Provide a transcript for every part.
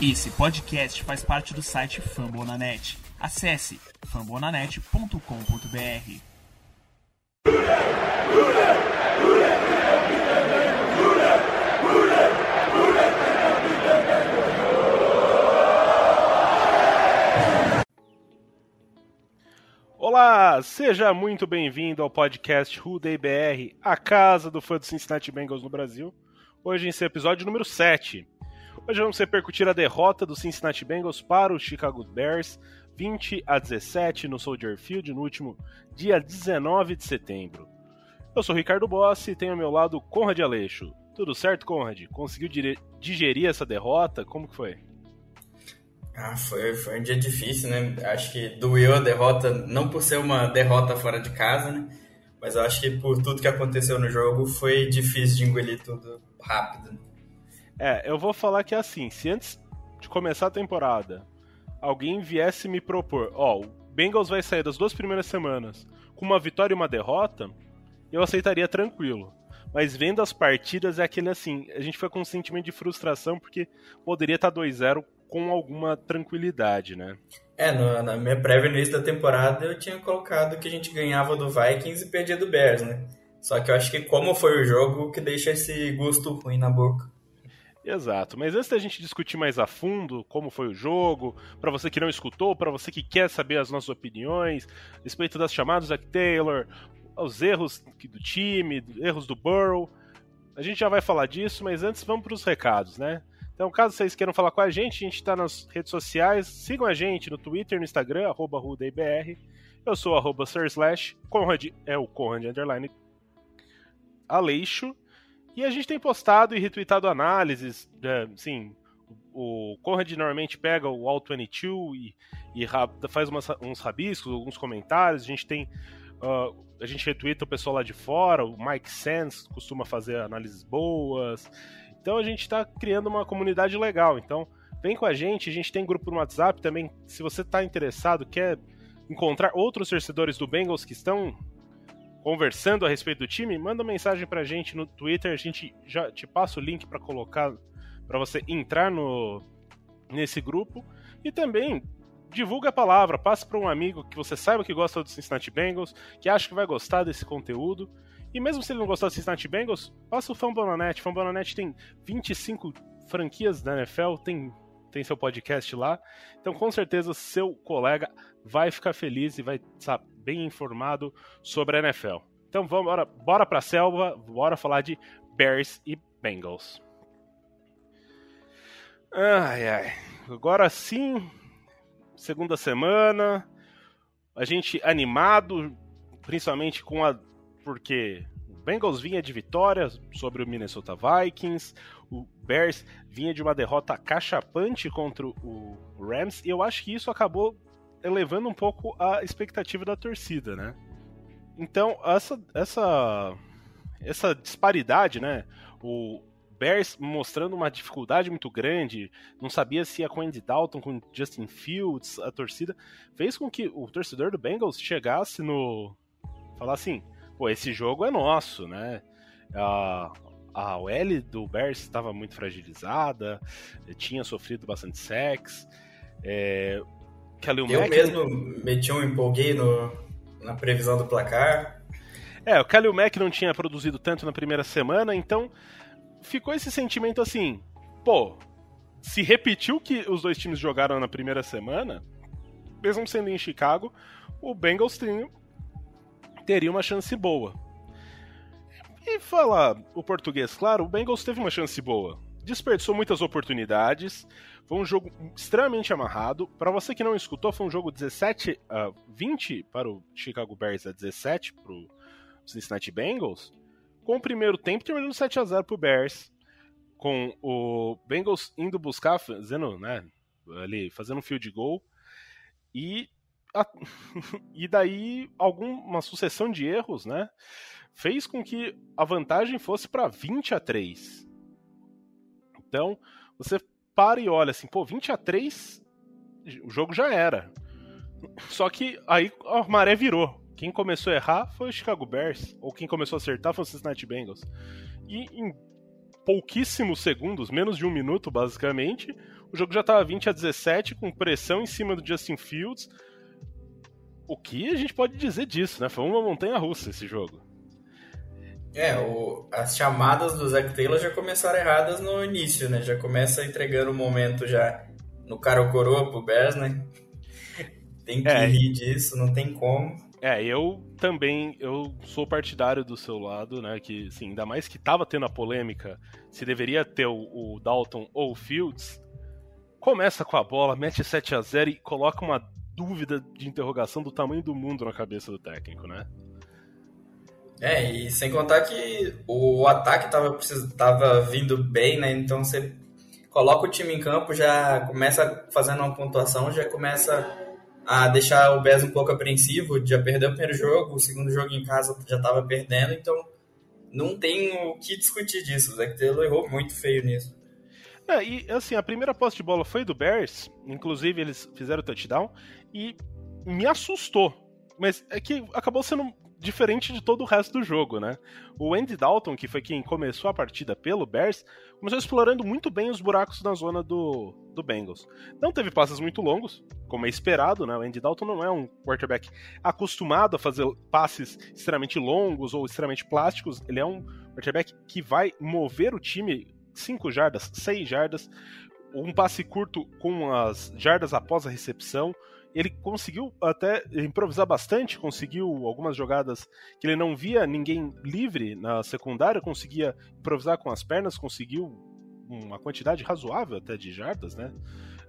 Esse podcast faz parte do site Fambonanet. Acesse fambonanet.com.br. Olá, seja muito bem-vindo ao podcast Day BR, a casa do fã do Cincinnati Bengals no Brasil. Hoje em seu episódio número 7. Hoje vamos repercutir a derrota do Cincinnati Bengals para o Chicago Bears, 20 a 17 no Soldier Field no último dia 19 de setembro. Eu sou Ricardo Bossi e tenho ao meu lado Conrad Aleixo. Tudo certo, Conrad? Conseguiu digerir essa derrota? Como que foi? Ah, foi, foi um dia difícil, né? Acho que doeu a derrota, não por ser uma derrota fora de casa, né? Mas eu acho que por tudo que aconteceu no jogo foi difícil de engolir tudo rápido. É, eu vou falar que é assim, se antes de começar a temporada alguém viesse me propor, ó, o Bengals vai sair das duas primeiras semanas com uma vitória e uma derrota, eu aceitaria tranquilo. Mas vendo as partidas é aquele assim, a gente foi com um sentimento de frustração porque poderia estar 2-0 com alguma tranquilidade, né? É, no, na minha prévia no início da temporada eu tinha colocado que a gente ganhava do Vikings e perdia do Bears, né? Só que eu acho que como foi o jogo que deixa esse gosto ruim na boca. Exato, mas antes da gente discutir mais a fundo como foi o jogo, para você que não escutou, para você que quer saber as nossas opiniões a respeito das chamadas Zach Taylor, os erros do time, erros do Burrow, a gente já vai falar disso, mas antes vamos para os recados, né? Então, caso vocês queiram falar com a gente, a gente está nas redes sociais, sigam a gente no Twitter, no Instagram, arroba RudeIBR. Eu sou arroba Slash, Conrad é o Conrad Underline Aleixo. E a gente tem postado e retweetado análises, é, sim, o Conrad normalmente pega o All-22 e, e faz umas, uns rabiscos, alguns comentários, a gente tem... Uh, a gente retweeta o pessoal lá de fora, o Mike Sands costuma fazer análises boas, então a gente está criando uma comunidade legal. Então vem com a gente, a gente tem grupo no WhatsApp também. Se você está interessado, quer encontrar outros torcedores do Bengals que estão conversando a respeito do time, manda mensagem pra gente no Twitter, a gente já te passa o link para colocar para você entrar no nesse grupo e também divulga a palavra, passe para um amigo que você saiba que gosta do Cincinnati Bengals, que acha que vai gostar desse conteúdo. E mesmo se ele não gostar do Cincinnati Bengals, passa o Fambonanet. Fambonanet tem 25 franquias da NFL, tem, tem seu podcast lá. Então, com certeza, seu colega vai ficar feliz e vai estar bem informado sobre a NFL. Então, vamos, bora, bora pra selva, bora falar de Bears e Bengals. Ai, ai. Agora sim, segunda semana, a gente animado, principalmente com a. Porque o Bengals vinha de vitória sobre o Minnesota Vikings, o Bears vinha de uma derrota cachapante contra o Rams, e eu acho que isso acabou elevando um pouco a expectativa da torcida, né? Então, essa, essa, essa disparidade, né? O Bears mostrando uma dificuldade muito grande, não sabia se ia com Andy Dalton, com Justin Fields, a torcida, fez com que o torcedor do Bengals chegasse no. falar assim: pô, esse jogo é nosso, né? A, a OL do Bears estava muito fragilizada, tinha sofrido bastante sex. É, Kalil Eu Mack, mesmo meti um empolguei no, na previsão do placar. É, o Kalil Mack não tinha produzido tanto na primeira semana, então ficou esse sentimento assim, pô, se repetiu que os dois times jogaram na primeira semana, mesmo sendo em Chicago, o Bengals teria uma chance boa. E falar o português, claro, o Bengals teve uma chance boa. Desperdiçou muitas oportunidades, foi um jogo extremamente amarrado. Para você que não escutou, foi um jogo 17 a uh, 20 para o Chicago Bears a 17 para o Cincinnati Bengals. Com o primeiro tempo terminando 7 a 0 para o Bears, com o Bengals indo buscar, fazendo, né, ali, fazendo um field goal e a, e daí alguma sucessão de erros, né, fez com que a vantagem fosse para 20 a 3. Então, você para e olha assim, pô, 20 a 3 o jogo já era. Só que aí a maré virou. Quem começou a errar foi o Chicago Bears, ou quem começou a acertar foi o Cincinnati Bengals. E em pouquíssimos segundos, menos de um minuto basicamente, o jogo já estava 20 a 17, com pressão em cima do Justin Fields. O que a gente pode dizer disso, né? Foi uma montanha russa esse jogo. É, o, as chamadas do Zac Taylor já começaram erradas no início, né? Já começa entregando o momento já no cara ou coroa pro Bears, né? Tem que é. rir disso, não tem como. É, eu também eu sou partidário do seu lado, né? Que, assim, ainda mais que tava tendo a polêmica se deveria ter o, o Dalton ou o Fields. Começa com a bola, mete 7 a 0 e coloca uma dúvida de interrogação do tamanho do mundo na cabeça do técnico, né? É, e sem contar que o ataque tava, tava vindo bem, né? Então você coloca o time em campo, já começa fazendo uma pontuação, já começa a deixar o Bears um pouco apreensivo, já perdeu o primeiro jogo, o segundo jogo em casa já estava perdendo, então não tem o que discutir disso. O Zach Taylor errou muito feio nisso. É, e assim, a primeira posse de bola foi do Bears, inclusive eles fizeram o touchdown, e me assustou. Mas é que acabou sendo diferente de todo o resto do jogo, né? O Andy Dalton, que foi quem começou a partida pelo Bears, começou explorando muito bem os buracos na zona do, do Bengals. Não teve passes muito longos, como é esperado, né? O Andy Dalton não é um quarterback acostumado a fazer passes extremamente longos ou extremamente plásticos. Ele é um quarterback que vai mover o time 5 jardas, 6 jardas, um passe curto com as jardas após a recepção ele conseguiu até improvisar bastante, conseguiu algumas jogadas que ele não via ninguém livre na secundária, conseguia improvisar com as pernas, conseguiu uma quantidade razoável até de jardas, né?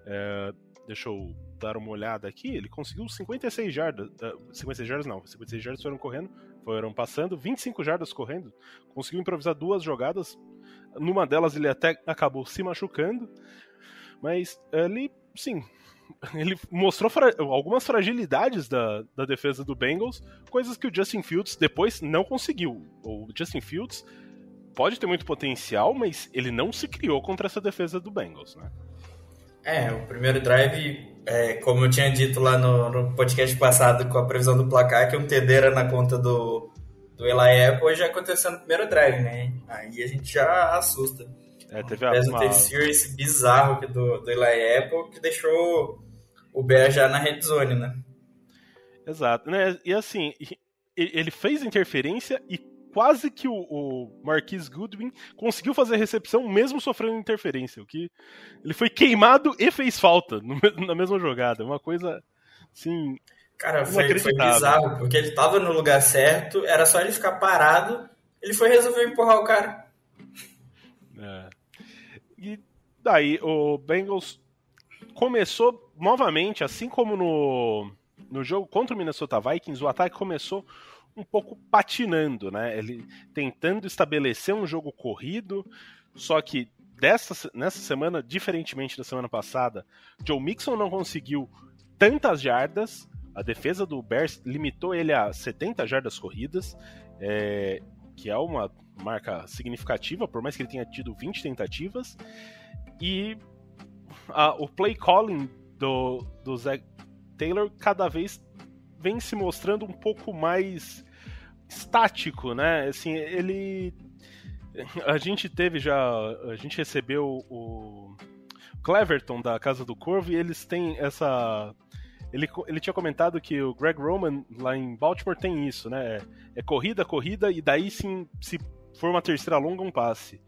É, deixa eu dar uma olhada aqui, ele conseguiu 56 jardas, uh, 56 jardas não, 56 jardas foram correndo, foram passando, 25 jardas correndo, conseguiu improvisar duas jogadas, numa delas ele até acabou se machucando, mas ele, sim, ele mostrou fra algumas fragilidades da, da defesa do Bengals, coisas que o Justin Fields depois não conseguiu. O Justin Fields pode ter muito potencial, mas ele não se criou contra essa defesa do Bengals, né? É, o primeiro drive, é, como eu tinha dito lá no, no, podcast passado com a previsão do placar, que um TD era na conta do, do Eli Apple, já aconteceu no primeiro drive, né? Aí a gente já assusta. É, teve a, uma... esse bizarro do, do Eli Apple que deixou o Bear já na red zone, né? Exato. Né? E assim, ele fez interferência e quase que o, o Marquis Goodwin conseguiu fazer a recepção mesmo sofrendo interferência. O que ele foi queimado e fez falta no, na mesma jogada. Uma coisa assim. Cara, foi, foi bizarro, porque ele tava no lugar certo, era só ele ficar parado, ele foi resolver empurrar o cara. É. Daí o Bengals começou novamente, assim como no, no jogo contra o Minnesota Vikings, o ataque começou um pouco patinando, né? Ele tentando estabelecer um jogo corrido, só que dessa, nessa semana, diferentemente da semana passada, Joe Mixon não conseguiu tantas jardas, a defesa do Bears limitou ele a 70 jardas corridas, é, que é uma marca significativa, por mais que ele tenha tido 20 tentativas. E a, o play calling do, do Zach Taylor cada vez vem se mostrando um pouco mais estático, né? Assim, ele. A gente teve já. A gente recebeu o Cleverton da Casa do Corvo e eles têm essa. Ele, ele tinha comentado que o Greg Roman lá em Baltimore tem isso, né? É, é corrida, corrida, e daí sim, se for uma terceira longa, um passe.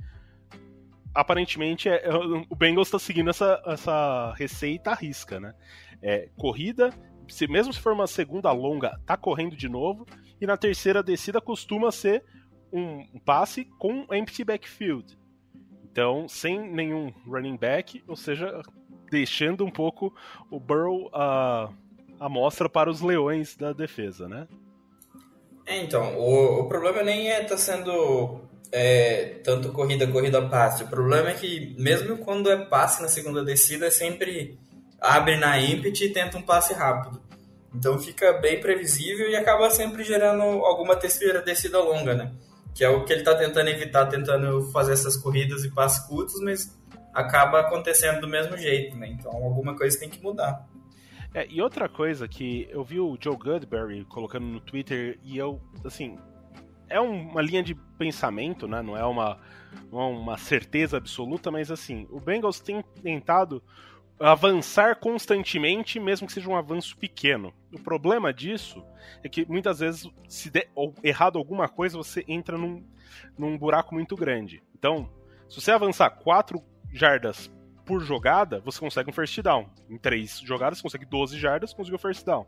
Aparentemente, é, é o Bengals está seguindo essa, essa receita à risca, né? É, corrida, se, mesmo se for uma segunda longa, tá correndo de novo, e na terceira descida costuma ser um, passe com empty backfield. Então, sem nenhum running back, ou seja, deixando um pouco o Burrow a, a mostra para os leões da defesa, né? É, então, o, o problema nem é estar tá sendo é, tanto corrida, corrida, passe. O problema é que, mesmo quando é passe na segunda descida, é sempre abre na ímpeto e tenta um passe rápido. Então fica bem previsível e acaba sempre gerando alguma terceira descida longa, né? Que é o que ele está tentando evitar, tentando fazer essas corridas e passes curtos, mas acaba acontecendo do mesmo jeito, né? Então alguma coisa tem que mudar. É, e outra coisa que eu vi o Joe Goodberry colocando no Twitter e eu, assim, é uma linha de pensamento, né? Não é uma, é uma certeza absoluta, mas assim, o Bengals tem tentado avançar constantemente, mesmo que seja um avanço pequeno. O problema disso é que muitas vezes, se der errado alguma coisa, você entra num, num buraco muito grande. Então, se você avançar 4 jardas por jogada, você consegue um first down. Em 3 jogadas, você consegue 12 jardas, conseguiu first down.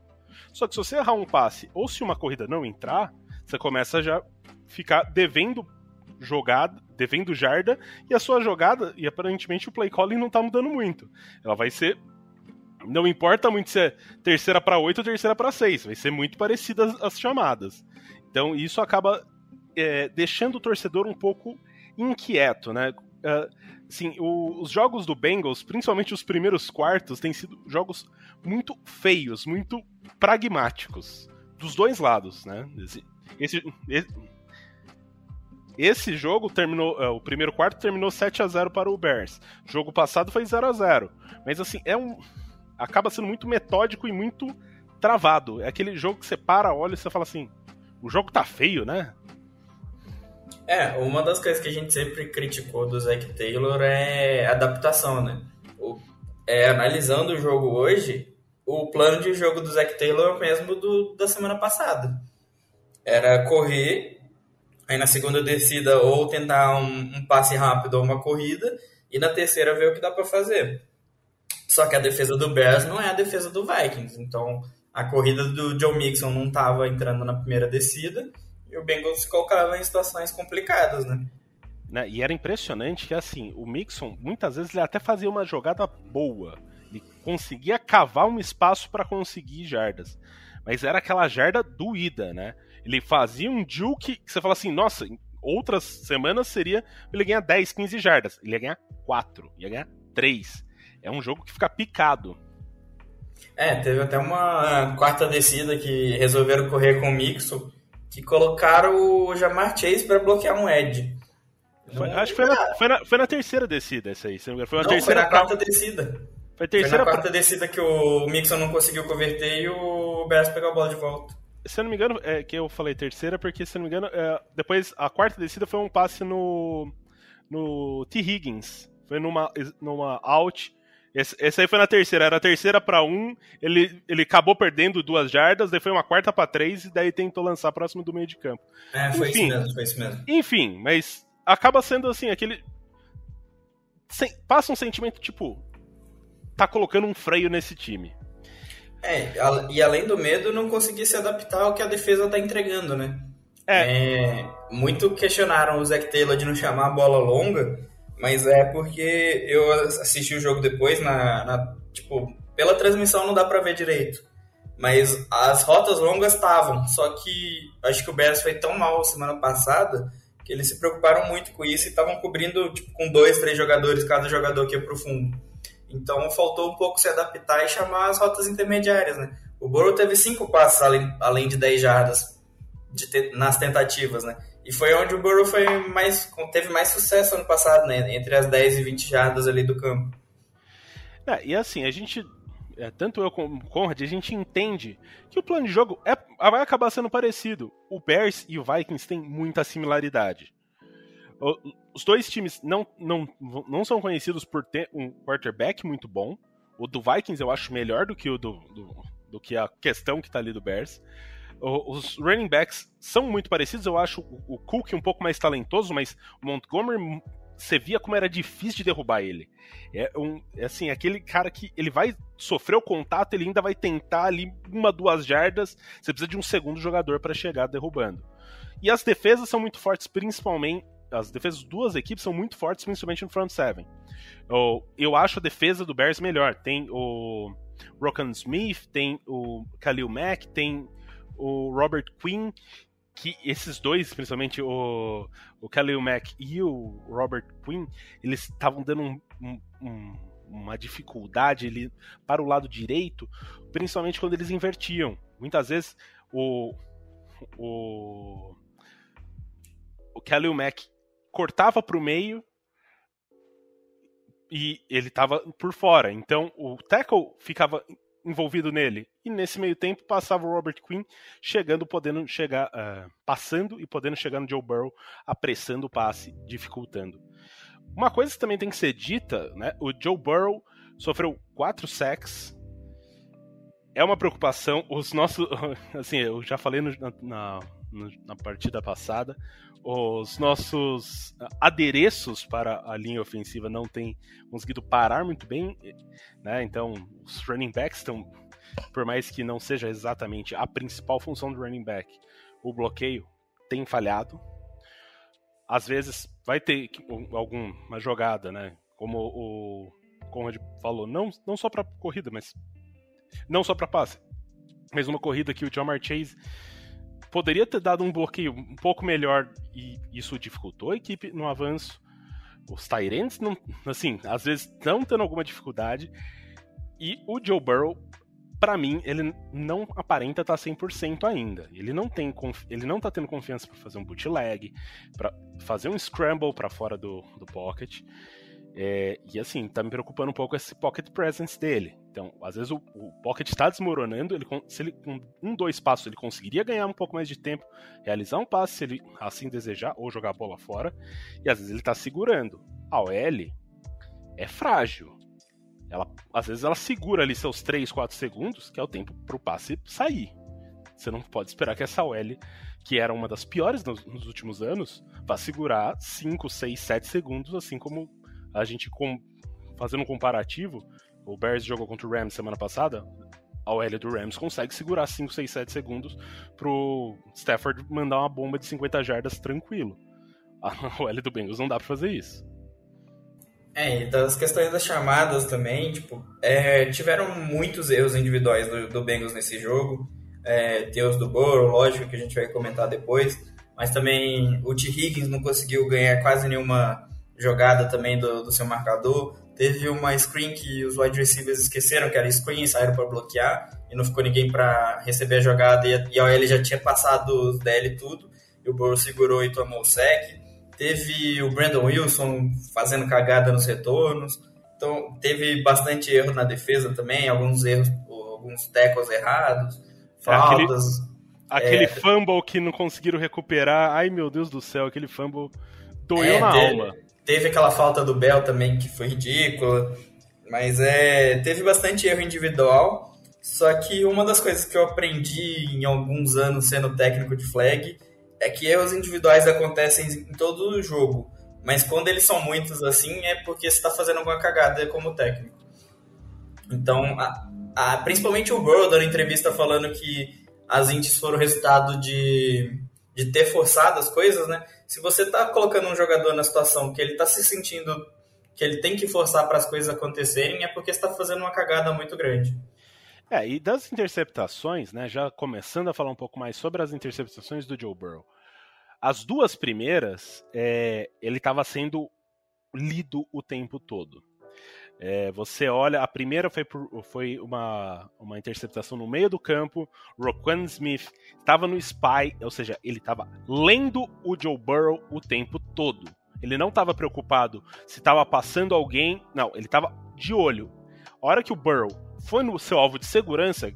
Só que se você errar um passe ou se uma corrida não entrar, você começa já ficar devendo jogada, devendo jarda, e a sua jogada, e aparentemente o play calling não tá mudando muito. Ela vai ser. Não importa muito se é terceira para 8 ou terceira para 6, vai ser muito parecida as, as chamadas. Então isso acaba é, deixando o torcedor um pouco inquieto, né? Uh, os jogos do Bengals, principalmente os primeiros quartos, têm sido jogos muito feios, muito pragmáticos. Dos dois lados, né? Esse, esse, esse jogo terminou. Uh, o primeiro quarto terminou 7 a 0 para o Bears. O jogo passado foi 0 a 0 Mas assim, é um. Acaba sendo muito metódico e muito travado. É aquele jogo que você para, olha e você fala assim: o jogo tá feio, né? É, uma das coisas que a gente sempre criticou do Zac Taylor é adaptação, né? O, é, analisando o jogo hoje, o plano de jogo do Zac Taylor é o mesmo do, da semana passada. Era correr Aí na segunda descida, ou tentar um, um passe rápido ou uma corrida, e na terceira ver o que dá para fazer. Só que a defesa do Bears não é a defesa do Vikings, então a corrida do Joe Mixon não estava entrando na primeira descida e o Bengals se colocava em situações complicadas, né? né? E era impressionante que assim, o Mixon muitas vezes ele até fazia uma jogada boa, conseguia cavar um espaço para conseguir jardas, mas era aquela jarda doída, né? Ele fazia um juke que você fala assim, nossa, em outras semanas seria ele ganhar 10, 15 jardas. Ele ia ganhar 4, ia ganhar 3. É um jogo que fica picado. É, teve até uma quarta descida que resolveram correr com o Mixo, que colocaram o Jamar Chase para bloquear um Edge. Foi, acho que foi na, foi, na, foi na, terceira descida essa aí. Foi, uma não, terceira foi na quarta descida. Foi, terceira foi na quarta descida que o Mixon não conseguiu converter e o Bears pegou a bola de volta se eu não me engano, é que eu falei terceira, porque se eu não me engano, é, depois a quarta descida foi um passe no no T. Higgins. Foi numa, numa out. Esse, esse aí foi na terceira, era a terceira para um, ele, ele acabou perdendo duas jardas, daí foi uma quarta para três, e daí tentou lançar próximo do meio de campo. É, foi enfim, isso mesmo, foi isso mesmo. Enfim, mas acaba sendo assim, aquele. Passa um sentimento tipo. Tá colocando um freio nesse time. É, e além do medo, não conseguir se adaptar ao que a defesa tá entregando, né? É. é muito questionaram o Zac Taylor de não chamar a bola longa, mas é porque eu assisti o jogo depois, na, na tipo, pela transmissão não dá pra ver direito. Mas as rotas longas estavam, só que acho que o Bears foi tão mal semana passada que eles se preocuparam muito com isso e estavam cobrindo tipo, com dois, três jogadores, cada jogador que ia pro fundo. Então faltou um pouco se adaptar e chamar as rotas intermediárias, né? O Burrow teve cinco passos além, além de 10 jardas de te, nas tentativas, né? E foi onde o Burrow foi mais, teve mais sucesso ano passado, né? Entre as 10 e 20 jardas ali do campo. É, e assim, a gente, é, tanto eu como o Conrad, a gente entende que o plano de jogo é, vai acabar sendo parecido. O Bears e o Vikings têm muita similaridade os dois times não, não, não são conhecidos por ter um quarterback muito bom. O do Vikings eu acho melhor do que o do, do, do que a questão que tá ali do Bears. Os running backs são muito parecidos, eu acho o Cook um pouco mais talentoso, mas o Montgomery você via como era difícil de derrubar ele. É um, é assim, aquele cara que ele vai sofrer o contato, ele ainda vai tentar ali uma, duas jardas. Você precisa de um segundo jogador para chegar derrubando. E as defesas são muito fortes, principalmente as defesas das duas equipes são muito fortes, principalmente no front seven. Eu, eu acho a defesa do Bears melhor. Tem o Rokan Smith, tem o Khalil Mack, tem o Robert Quinn, que esses dois, principalmente o, o Khalil Mack e o Robert Quinn, eles estavam dando um, um, um, uma dificuldade para o lado direito, principalmente quando eles invertiam. Muitas vezes o, o, o Khalil Mack cortava para o meio e ele estava por fora. Então o tackle ficava envolvido nele. E nesse meio tempo passava o Robert Quinn chegando, podendo chegar, uh, passando e podendo chegar no Joe Burrow, apressando o passe, dificultando. Uma coisa que também tem que ser dita, né? O Joe Burrow sofreu quatro sacks. É uma preocupação. Os nossos, assim, eu já falei no, na, na partida passada, os nossos adereços para a linha ofensiva não têm conseguido parar muito bem, né? Então, os running backs estão, por mais que não seja exatamente a principal função do running back, o bloqueio tem falhado. Às vezes vai ter alguma jogada, né? Como o Conrad falou, não, não só para corrida, mas não só para passe, mas uma corrida que o John Chase poderia ter dado um bloqueio um pouco melhor e isso dificultou a equipe no avanço. Os Tyrants, não, assim, às vezes estão tendo alguma dificuldade. E o Joe Burrow, para mim, ele não aparenta estar tá 100% ainda. Ele não tem ele não tá tendo confiança para fazer um bootleg, para fazer um scramble para fora do, do pocket. É, e assim, tá me preocupando um pouco esse pocket presence dele. Então, às vezes o, o pocket está desmoronando, ele, se ele com um, dois passos ele conseguiria ganhar um pouco mais de tempo, realizar um passe se ele assim desejar, ou jogar a bola fora, e às vezes ele está segurando. A OL é frágil. Ela, às vezes ela segura ali seus 3, 4 segundos, que é o tempo para o passe sair. Você não pode esperar que essa OL, que era uma das piores nos, nos últimos anos, vá segurar 5, 6, 7 segundos, assim como a gente com, fazendo um comparativo, o Bears jogou contra o Rams semana passada, a OL do Rams consegue segurar 5, 6, 7 segundos pro Stafford mandar uma bomba de 50 jardas tranquilo. A OL do Bengals não dá pra fazer isso. É, e das questões das chamadas também, tipo, é, tiveram muitos erros individuais do, do Bengals nesse jogo. É, os do Burrow, lógico, que a gente vai comentar depois. Mas também o T. Higgins não conseguiu ganhar quase nenhuma jogada também do, do seu marcador. Teve uma screen que os wide receivers esqueceram, que era screen, saíram para bloquear, e não ficou ninguém para receber a jogada, e a, e a OL já tinha passado os DL e tudo, e o Burrow segurou e tomou o sec. Teve o Brandon Wilson fazendo cagada nos retornos. Então, teve bastante erro na defesa também, alguns erros, alguns tecos errados, faltas. Aquele, aquele é... fumble que não conseguiram recuperar. Ai, meu Deus do céu, aquele fumble doeu é, na teve, alma. Teve aquela falta do Bell também que foi ridícula. Mas é, teve bastante erro individual. Só que uma das coisas que eu aprendi em alguns anos sendo técnico de flag é que erros individuais acontecem em todo o jogo. Mas quando eles são muitos assim, é porque você está fazendo alguma cagada como técnico. Então, a, a, principalmente o Burrow dando entrevista falando que as ints foram resultado de, de ter forçado as coisas, né? se você está colocando um jogador na situação que ele está se sentindo que ele tem que forçar para as coisas acontecerem, é porque está fazendo uma cagada muito grande. É, e das interceptações, né, já começando a falar um pouco mais sobre as interceptações do Joe Burrow. As duas primeiras, é, ele estava sendo lido o tempo todo. É, você olha, a primeira foi, por, foi uma, uma interceptação no meio do campo. Roquan Smith estava no spy, ou seja, ele estava lendo o Joe Burrow o tempo todo. Ele não estava preocupado se estava passando alguém, não, ele estava de olho. A hora que o Burrow foi no seu alvo de segurança,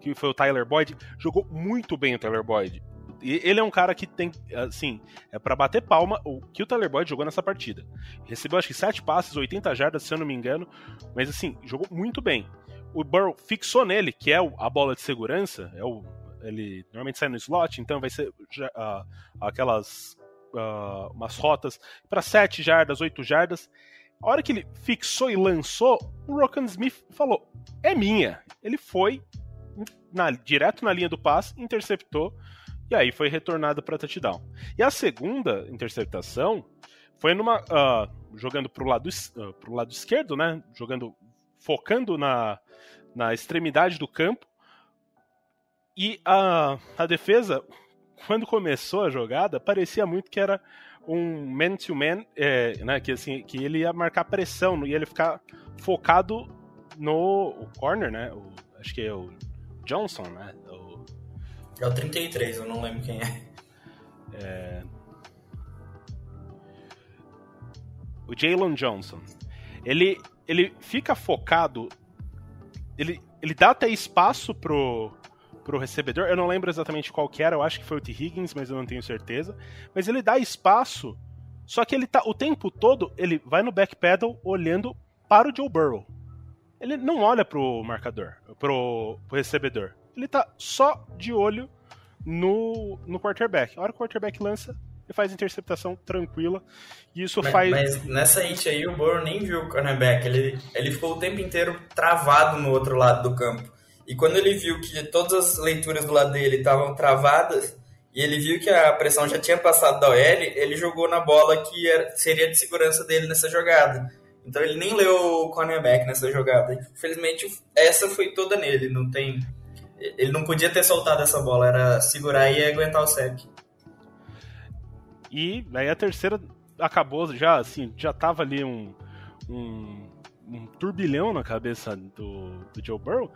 que foi o Tyler Boyd, jogou muito bem o Tyler Boyd ele é um cara que tem, assim, é para bater palma o que o Tyler Boyd jogou nessa partida. Recebeu acho que 7 passes, 80 jardas, se eu não me engano, mas assim, jogou muito bem. O Burrow fixou nele, que é a bola de segurança, é o ele normalmente sai no slot, então vai ser uh, aquelas uh, umas rotas para 7 jardas, 8 jardas. A hora que ele fixou e lançou, o Rokan Smith falou: "É minha". Ele foi na, direto na linha do passe, interceptou e aí foi retornado para touchdown. E a segunda interceptação foi numa uh, jogando pro lado uh, pro lado esquerdo, né? Jogando focando na, na extremidade do campo. E a, a defesa, quando começou a jogada, parecia muito que era um man-to-man, é, né, que, assim, que ele ia marcar pressão, e ele ficar focado no corner, né? O, acho que é o Johnson, né? É o 33, eu não lembro quem é. é... O Jalen Johnson. Ele, ele fica focado ele, ele dá até espaço pro, pro recebedor. Eu não lembro exatamente qual que era, eu acho que foi o T. Higgins, mas eu não tenho certeza. Mas ele dá espaço, só que ele tá o tempo todo, ele vai no backpedal olhando para o Joe Burrow. Ele não olha pro marcador, pro, pro recebedor. Ele tá só de olho no, no quarterback. A hora que o quarterback lança, ele faz interceptação tranquila. E isso mas, faz. Mas nessa hit aí, o Burrow nem viu o cornerback. Ele, ele ficou o tempo inteiro travado no outro lado do campo. E quando ele viu que todas as leituras do lado dele estavam travadas, e ele viu que a pressão já tinha passado da OL, ele jogou na bola que era, seria de segurança dele nessa jogada. Então ele nem leu o cornerback nessa jogada. Infelizmente, essa foi toda nele. Não tem. Ele não podia ter soltado essa bola, era segurar e aguentar o sec. E aí a terceira acabou já, assim, já tava ali um, um, um turbilhão na cabeça do, do Joe Burrow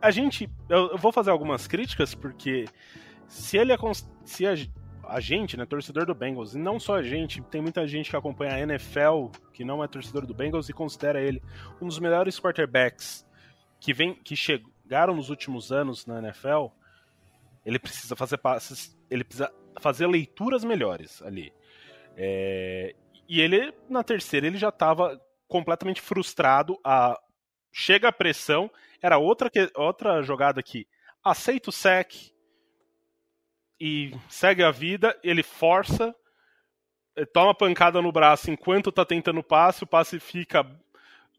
a gente. Eu, eu, vou fazer algumas críticas, porque se ele é. Se a, a gente, né, torcedor do Bengals, e não só a gente, tem muita gente que acompanha a NFL, que não é torcedor do Bengals, e considera ele um dos melhores quarterbacks que, vem, que chegaram nos últimos anos na NFL. Ele precisa fazer passes, ele precisa fazer leituras melhores ali. É, e ele, na terceira, ele já estava completamente frustrado. A, chega a pressão era outra, que, outra jogada que aceita o sec e segue a vida, ele força, eh, toma pancada no braço enquanto tá tentando o passe, o passe fica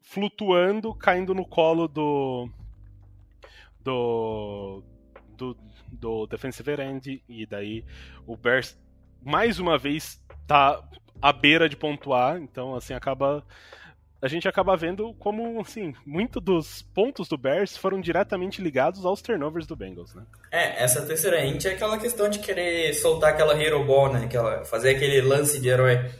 flutuando, caindo no colo do do do, do defensive end e daí o Bears mais uma vez tá à beira de pontuar, então assim acaba a gente acaba vendo como, assim, muito dos pontos do Bears foram diretamente ligados aos turnovers do Bengals, né? É, essa terceira int é aquela questão de querer soltar aquela hero ball, né? Aquela, fazer aquele lance de herói.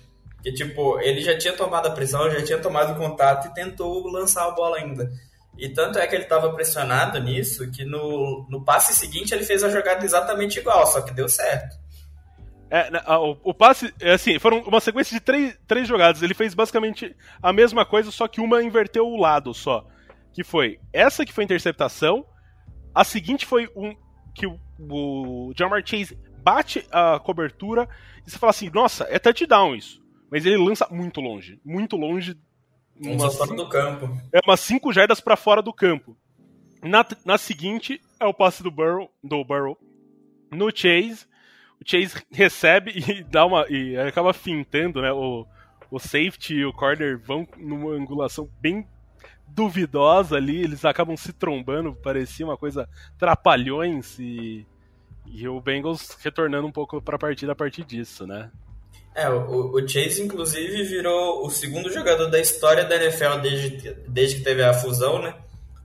Que, tipo, ele já tinha tomado a pressão, já tinha tomado contato e tentou lançar a bola ainda. E tanto é que ele estava pressionado nisso que no, no passe seguinte ele fez a jogada exatamente igual, só que deu certo. É, o, o, passe, é assim, foram uma sequência de três, três jogadas. Ele fez basicamente a mesma coisa, só que uma inverteu o lado só. Que foi essa que foi a interceptação. A seguinte foi um que o, o Jamar Chase bate a cobertura e você fala assim, nossa, é touchdown isso. Mas ele lança muito longe, muito longe. Uma fora do campo. É umas 5 jardas para fora do campo. Na, na seguinte é o passe do Burrow, do Burrow no Chase o Chase recebe e dá uma. e acaba fintando, né? O, o safety e o corner vão numa angulação bem duvidosa ali, eles acabam se trombando, parecia uma coisa trapalhões e, e o Bengals retornando um pouco para a partida a partir disso, né? É, o, o, Chase inclusive virou o segundo jogador da história da NFL desde, desde que teve a fusão, né?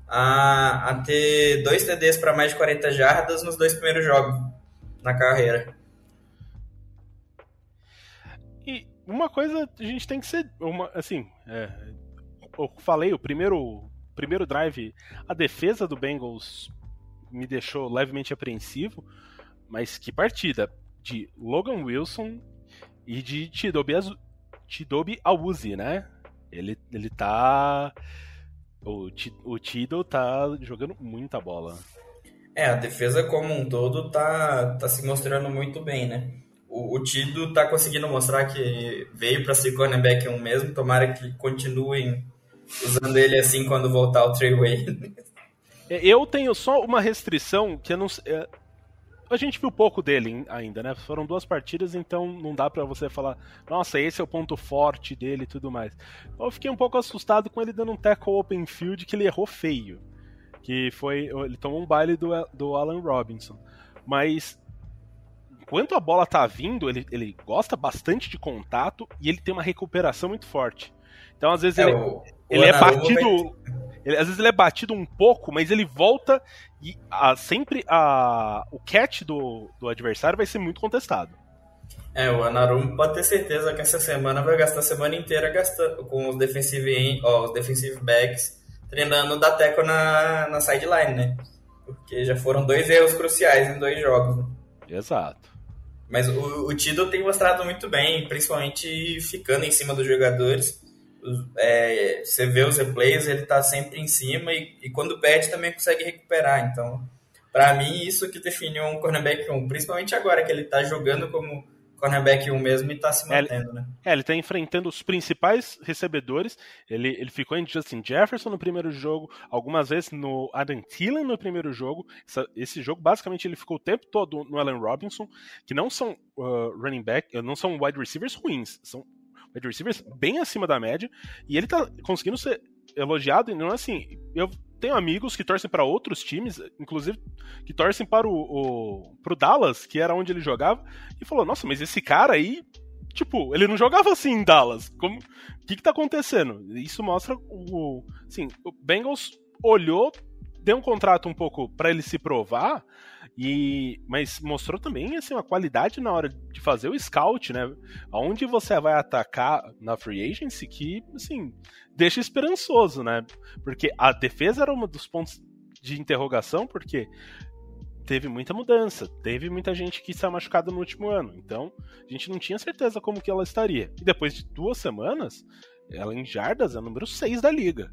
A, a ter dois TDs para mais de 40 jardas nos dois primeiros jogos na carreira. uma coisa a gente tem que ser. Uma, assim, é, eu falei, o primeiro, primeiro drive, a defesa do Bengals me deixou levemente apreensivo, mas que partida de Logan Wilson e de Tidobi Awuzi, né? Ele, ele tá. O, o Tido tá jogando muita bola. É, a defesa como um todo tá, tá se mostrando muito bem, né? o, o Tido está conseguindo mostrar que veio para ser cornerback um mesmo. Tomara que continuem usando ele assim quando voltar o Trey Wayne. Eu tenho só uma restrição que eu não é, a gente viu pouco dele ainda, né? Foram duas partidas, então não dá para você falar, nossa, esse é o ponto forte dele e tudo mais. Eu fiquei um pouco assustado com ele dando um tackle open field que ele errou feio. Que foi. Ele tomou um baile do, do Alan Robinson. Mas enquanto a bola tá vindo, ele, ele gosta bastante de contato e ele tem uma recuperação muito forte. Então, às vezes, é, ele, o, ele é batido. Ele, às vezes ele é batido um pouco, mas ele volta e a, sempre a, o catch do, do adversário vai ser muito contestado. É, o Anarum pode ter certeza que essa semana vai gastar a semana inteira gastando com os defensive, ó, os defensive backs treinando da teco na, na sideline, né? Porque já foram dois erros cruciais em dois jogos. Né? Exato. Mas o, o Tido tem mostrado muito bem, principalmente ficando em cima dos jogadores. É, você vê os replays, ele tá sempre em cima e, e quando perde também consegue recuperar. Então, para mim, isso que define um cornerback 1, principalmente agora que ele tá jogando como cornerback 1 mesmo e tá se é, mantendo, é, né? É, ele tá enfrentando os principais recebedores. Ele, ele ficou em Justin Jefferson no primeiro jogo, algumas vezes no Adam Thielen no primeiro jogo. Essa, esse jogo, basicamente, ele ficou o tempo todo no Allen Robinson, que não são uh, running back, não são wide receivers ruins, são wide receivers bem acima da média, e ele tá conseguindo ser elogiado, e não é assim, eu tenho amigos que torcem para outros times, inclusive que torcem para o, o pro Dallas, que era onde ele jogava, e falou: "Nossa, mas esse cara aí, tipo, ele não jogava assim em Dallas. Como que que tá acontecendo?" Isso mostra o, assim, o Bengals olhou, deu um contrato um pouco para ele se provar, e, mas mostrou também assim, uma qualidade na hora de fazer o scout, né? Onde você vai atacar na free agency que, assim, deixa esperançoso, né? Porque a defesa era um dos pontos de interrogação, porque teve muita mudança, teve muita gente que saiu machucada no último ano, então a gente não tinha certeza como que ela estaria. E depois de duas semanas, ela em jardas é número 6 da liga.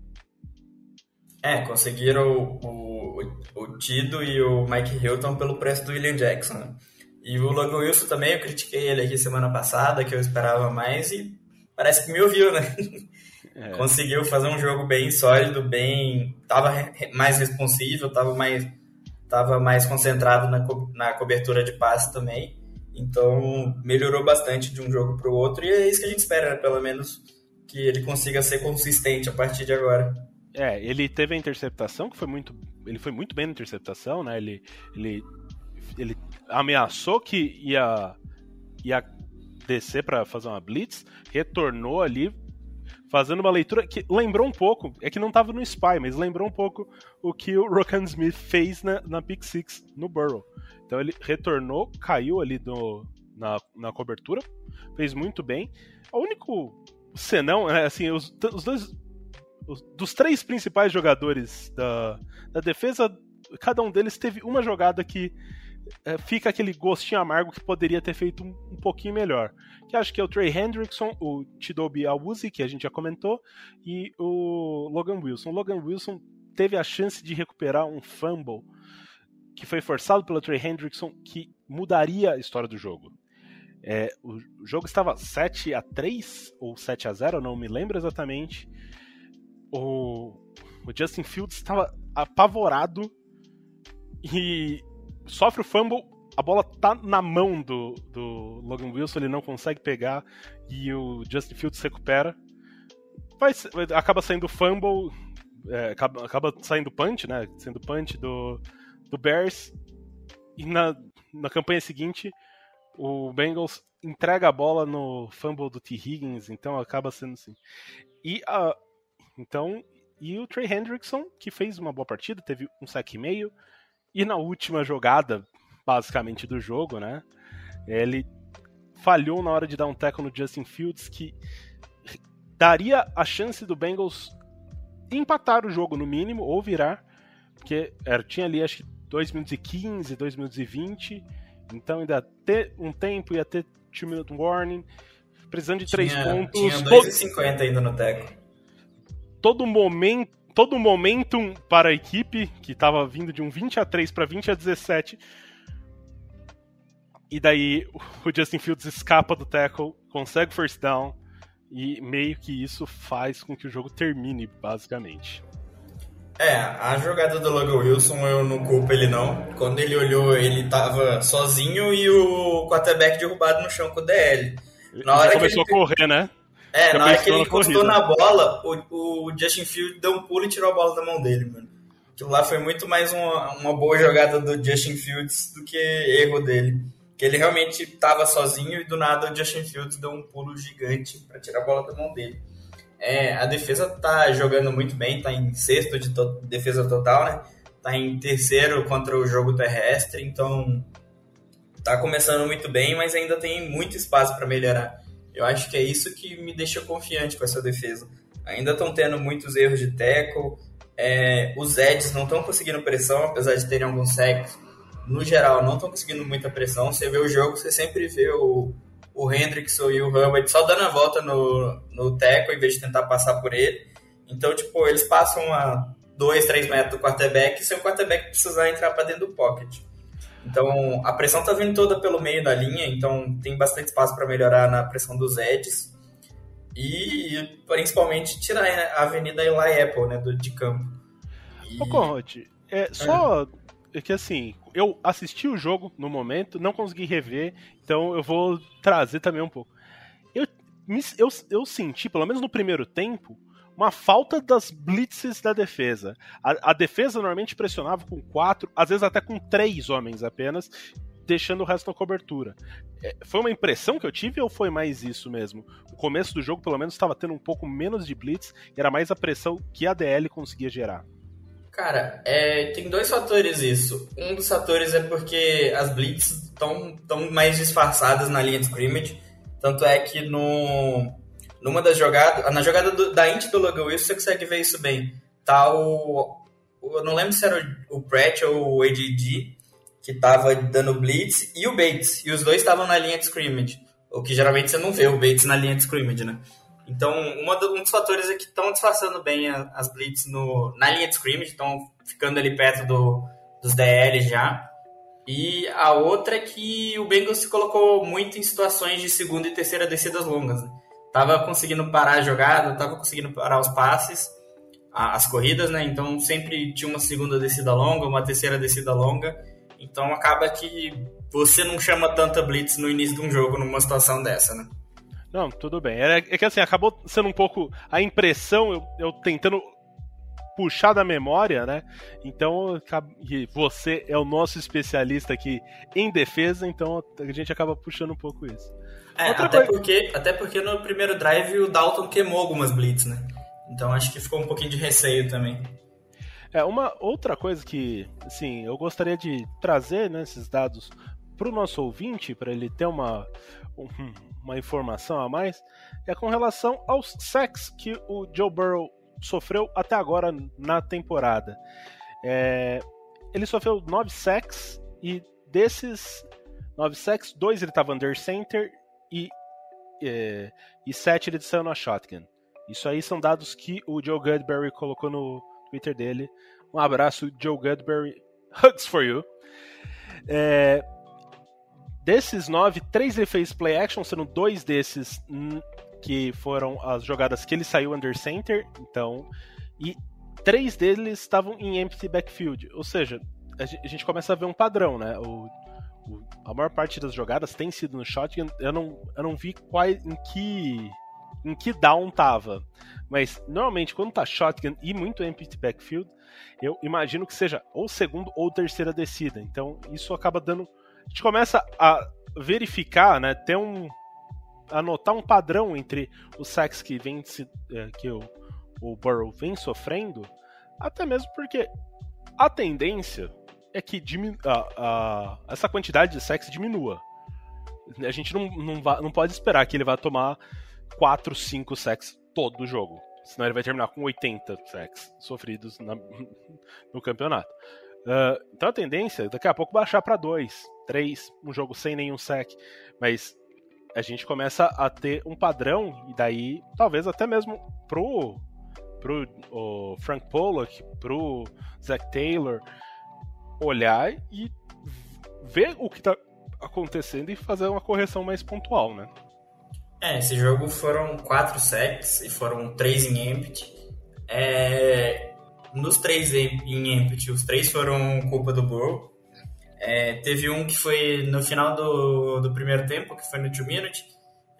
É, conseguiram o, o, o Tido e o Mike Hilton pelo preço do William Jackson. Né? E o Logan Wilson também, eu critiquei ele aqui semana passada, que eu esperava mais, e parece que me ouviu, né? É. Conseguiu fazer um jogo bem sólido, bem. tava mais responsivo, tava mais, tava mais concentrado na, co... na cobertura de passe também. Então melhorou bastante de um jogo para o outro, e é isso que a gente espera, né? pelo menos que ele consiga ser consistente a partir de agora. É, ele teve a interceptação, que foi muito. Ele foi muito bem na interceptação, né? Ele, ele, ele ameaçou que ia, ia descer para fazer uma blitz, retornou ali, fazendo uma leitura que lembrou um pouco, é que não estava no Spy, mas lembrou um pouco o que o Rokan Smith fez na, na Pick Six no Burrow. Então ele retornou, caiu ali no, na, na cobertura, fez muito bem. O único senão, é, assim, os, os dois dos três principais jogadores da, da defesa, cada um deles teve uma jogada que é, fica aquele gostinho amargo que poderia ter feito um, um, pouquinho melhor. Que acho que é o Trey Hendrickson, o Chidobe Awuzie, que a gente já comentou, e o Logan Wilson. O Logan Wilson teve a chance de recuperar um fumble que foi forçado pelo Trey Hendrickson, que mudaria a história do jogo. É, o jogo estava 7 a 3 ou 7 a 0 não me lembro exatamente o, o Justin Fields estava apavorado e sofre o fumble, a bola tá na mão do, do Logan Wilson, ele não consegue pegar e o Justin Fields recupera. Vai, acaba saindo fumble, é, acaba, acaba, saindo punch, né? Sendo punch do, do Bears. E na, na campanha seguinte, o Bengals entrega a bola no fumble do T. Higgins, então acaba sendo assim. E a, então, e o Trey Hendrickson, que fez uma boa partida, teve um saque e meio, e na última jogada, basicamente, do jogo, né? Ele falhou na hora de dar um tackle no Justin Fields, que daria a chance do Bengals empatar o jogo no mínimo, ou virar, porque era, tinha ali acho que 2 minutos e 15, 2 minutos e 20, então ainda ter um tempo, ia ter 2 minute warning, precisando de 3 pontos. Tinha 2,50 ainda no tackle todo momento todo momentum para a equipe, que estava vindo de um 20 a 3 para 20 a 17. E daí o Justin Fields escapa do tackle, consegue first down, e meio que isso faz com que o jogo termine, basicamente. É, a jogada do Logan Wilson eu não culpo ele não. Quando ele olhou, ele tava sozinho e o quarterback derrubado no chão com o DL. Na hora ele começou que ele... a correr, né? É, na hora que ele encostou na bola, o, o Justin Fields deu um pulo e tirou a bola da mão dele, mano. Aquilo lá foi muito mais uma, uma boa jogada do Justin Fields do que erro dele. Que ele realmente estava sozinho e do nada o Justin Fields deu um pulo gigante para tirar a bola da mão dele. É, a defesa tá jogando muito bem, tá em sexto de to defesa total, né? Tá em terceiro contra o jogo terrestre, então tá começando muito bem, mas ainda tem muito espaço para melhorar. Eu acho que é isso que me deixa confiante com essa defesa. Ainda estão tendo muitos erros de tackle, é, os Eds não estão conseguindo pressão, apesar de terem alguns sacks. No geral, não estão conseguindo muita pressão. Você vê o jogo, você sempre vê o, o Hendrickson e o Hubbard só dando a volta no, no teco em vez de tentar passar por ele. Então, tipo, eles passam a 2, 3 metros do quarterback sem o quarterback precisar entrar para dentro do pocket. Então, a pressão tá vindo toda pelo meio da linha, então tem bastante espaço para melhorar na pressão dos edges. E principalmente tirar a avenida Eli Apple, né, do, de campo. E... Ô, Conrad, é, só é que assim, eu assisti o jogo no momento, não consegui rever, então eu vou trazer também um pouco. Eu, eu, eu senti, pelo menos no primeiro tempo, uma falta das blitzes da defesa. A, a, defesa normalmente pressionava com quatro, às vezes até com três homens apenas, deixando o resto na cobertura. É, foi uma impressão que eu tive ou foi mais isso mesmo? O começo do jogo, pelo menos, estava tendo um pouco menos de blitz e era mais a pressão que a DL conseguia gerar. Cara, é, tem dois fatores isso. Um dos fatores é porque as blitz estão tão mais disfarçadas na linha de scrimmage. Tanto é que no, numa das jogadas, na jogada do, da int do Logan Wilson, você consegue ver isso bem. Tá o, o eu não lembro se era o, o Pratt ou o ADD que tava dando blitz e o Bates. E os dois estavam na linha de scrimmage. O que geralmente você não vê o Bates na linha de scrimmage, né? Então, do, um dos fatores é que estão disfarçando bem a, as blitz no, na linha de scrimmage, estão ficando ali perto do, dos DL já. E a outra é que o Bengals se colocou muito em situações de segunda e terceira descidas longas. Né? Tava conseguindo parar a jogada, tava conseguindo parar os passes, as corridas, né? Então sempre tinha uma segunda descida longa, uma terceira descida longa. Então acaba que você não chama tanta blitz no início de um jogo numa situação dessa, né? Não, tudo bem. É, é que assim, acabou sendo um pouco a impressão, eu, eu tentando puxar da memória, né? Então, você é o nosso especialista aqui em defesa, então a gente acaba puxando um pouco isso. É, até, coisa... porque, até porque no primeiro drive o Dalton queimou algumas blitz, né? Então acho que ficou um pouquinho de receio também. É, uma outra coisa que, assim, eu gostaria de trazer né, esses dados para o nosso ouvinte, para ele ter uma, um, uma informação a mais, é com relação aos sacks que o Joe Burrow sofreu até agora na temporada. É, ele sofreu 9 sacks e desses 9 sacks, dois ele estava under center e, é, e 7 ele saiu na shotgun. Isso aí são dados que o Joe Goodberry colocou no Twitter dele. Um abraço, Joe Goodberry. Hugs for you. É, Desses nove, três ele fez play action, sendo dois desses que foram as jogadas que ele saiu under center, então, e três deles estavam em empty backfield, ou seja, a gente começa a ver um padrão, né? O, a maior parte das jogadas tem sido no shotgun, eu não, eu não vi em que em que down tava, mas normalmente quando tá shotgun e muito empty backfield, eu imagino que seja ou segunda ou terceira descida, então isso acaba dando a gente começa a verificar, né, ter um anotar um padrão entre os sacks que vem é, que o, o Burrow vem sofrendo, até mesmo porque a tendência é que a, a, essa quantidade de sacks diminua. A gente não, não, não pode esperar que ele vá tomar 4, 5 sacks todo o jogo. Senão ele vai terminar com 80 sacks sofridos na, no campeonato. Uh, então a tendência é daqui a pouco baixar para 2, 3, um jogo sem nenhum sec. Mas a gente começa a ter um padrão, e daí talvez até mesmo pro, pro o Frank Pollock, pro Zach Taylor, olhar e ver o que tá acontecendo e fazer uma correção mais pontual, né? É, esse jogo foram quatro sacks e foram três em empty. É, nos três em empty, os três foram culpa do Burrow. É, teve um que foi no final do, do primeiro tempo, que foi no two minute,